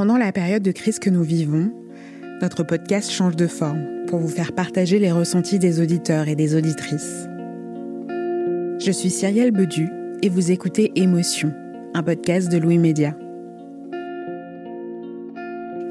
Pendant la période de crise que nous vivons, notre podcast change de forme pour vous faire partager les ressentis des auditeurs et des auditrices. Je suis Cyrielle Bedu et vous écoutez Émotion, un podcast de Louis Média.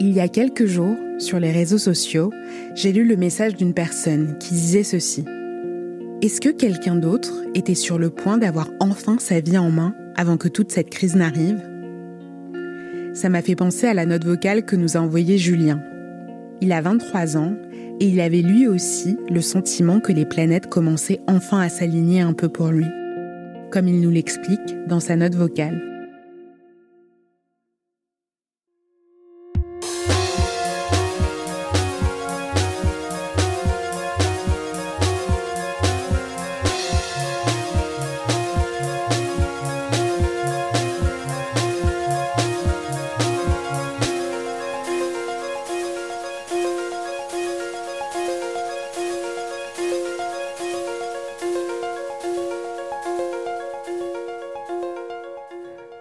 Il y a quelques jours, sur les réseaux sociaux, j'ai lu le message d'une personne qui disait ceci. Est-ce que quelqu'un d'autre était sur le point d'avoir enfin sa vie en main avant que toute cette crise n'arrive? Ça m'a fait penser à la note vocale que nous a envoyée Julien. Il a 23 ans et il avait lui aussi le sentiment que les planètes commençaient enfin à s'aligner un peu pour lui, comme il nous l'explique dans sa note vocale.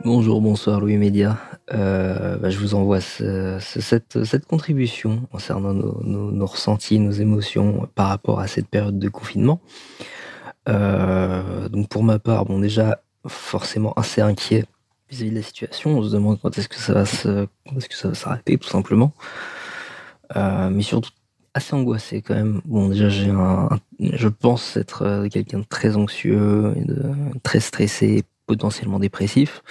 Bonjour, bonsoir Louis Média. Euh, bah, je vous envoie cette, contribution concernant nos, ressentis, nos émotions par rapport à cette période de confinement. Euh, donc pour ma part, bon déjà forcément assez inquiet vis-à-vis de la situation. On se demande quand est-ce que ça va se, est-ce que ça va s'arrêter tout simplement. Euh, mais surtout assez angoissé quand même. Bon déjà je pense être quelqu'un de très anxieux très stressé potentiellement dépressif.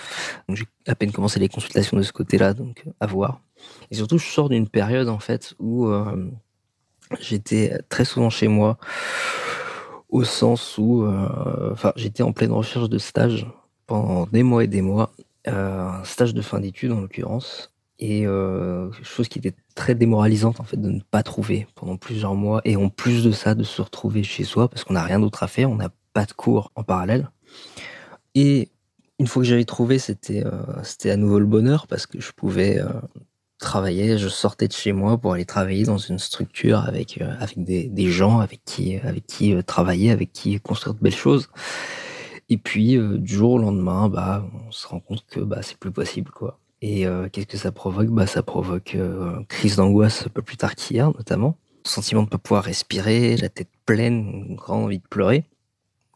Donc j'ai à peine commencé les consultations de ce côté-là, donc à voir. Et surtout, je sors d'une période en fait où euh, j'étais très souvent chez moi, au sens où, euh, enfin, j'étais en pleine recherche de stage pendant des mois et des mois, euh, un stage de fin d'études en l'occurrence, et chose qui était très démoralisante en fait de ne pas trouver pendant plusieurs mois, et en plus de ça, de se retrouver chez soi parce qu'on n'a rien d'autre à faire, on n'a pas de cours en parallèle. Et une fois que j'avais trouvé, c'était euh, c'était à nouveau le bonheur parce que je pouvais euh, travailler. Je sortais de chez moi pour aller travailler dans une structure avec euh, avec des, gens avec qui avec qui travailler, avec qui construire de belles choses. Et puis du jour au lendemain, bah on se rend compte que bah c'est plus possible quoi. Et qu'est-ce que ça provoque? Bah ça provoque crise d'angoisse un peu plus tard qu'hier notamment, sentiment de pas pouvoir respirer, la tête pleine, une grande envie de pleurer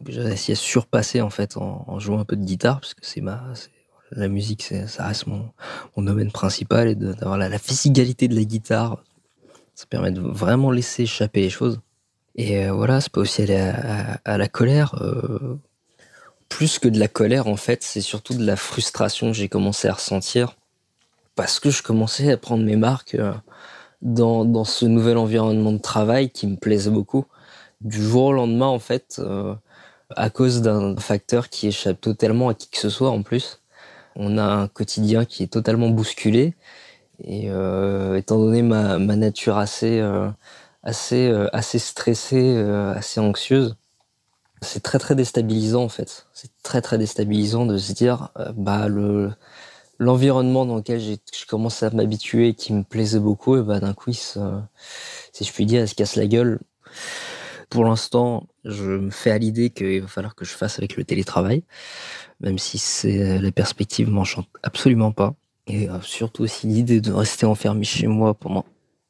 j'ai essayé de surpasser en fait en, jouant un peu de guitare parce que c'est ma la musique ça reste mon, mon domaine principal et d'avoir la, la, physicalité de la guitare ça permet de vraiment laisser échapper les choses. Et euh, voilà c'est pas aussi aller à, à, la colère euh, plus que de la colère en fait c'est surtout de la frustration que j'ai commencé à ressentir parce que je commençais à prendre mes marques euh, dans, dans ce nouvel environnement de travail qui me plaisait beaucoup. Du jour au lendemain en fait à cause d'un facteur qui échappe totalement à qui que ce soit en plus. On a un quotidien qui est totalement bousculé et euh, étant donné ma, nature assez euh, euh, stressée, assez anxieuse, c'est très très déstabilisant en fait. C'est très très déstabilisant de se dire bah le l'environnement dans lequel je commence à m'habituer qui me plaisait beaucoup et bah d'un coup si je puis dire elle se casse la gueule pour l'instant, je me fais à l'idée qu'il va falloir que je fasse avec le télétravail, même si c'est la perspective m'enchante absolument pas. Et euh, surtout aussi l'idée de rester enfermé chez moi pendant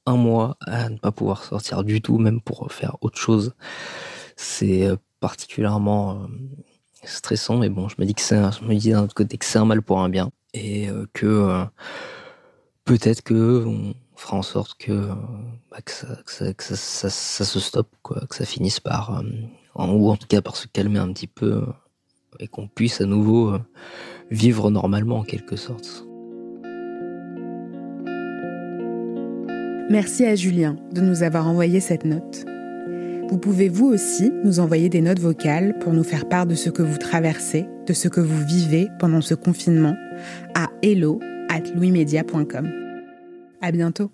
un mois à ne pas pouvoir sortir du tout, même pour faire autre chose, c'est euh, particulièrement euh, stressant. Mais bon, je me dis que c'est, je me dis d'un autre côté que c'est un mal pour un bien et que peut-être que on fera en sorte que bah, que, ça, se stoppe, quoi, que ça finisse par, ou en tout cas par se calmer un petit peu et qu'on puisse à nouveau vivre normalement en quelque sorte. Merci à Julien de nous avoir envoyé cette note. Vous pouvez vous aussi nous envoyer des notes vocales pour nous faire part de ce que vous traversez, de ce que vous vivez pendant ce confinement à hello at louismedia.com. À bientôt.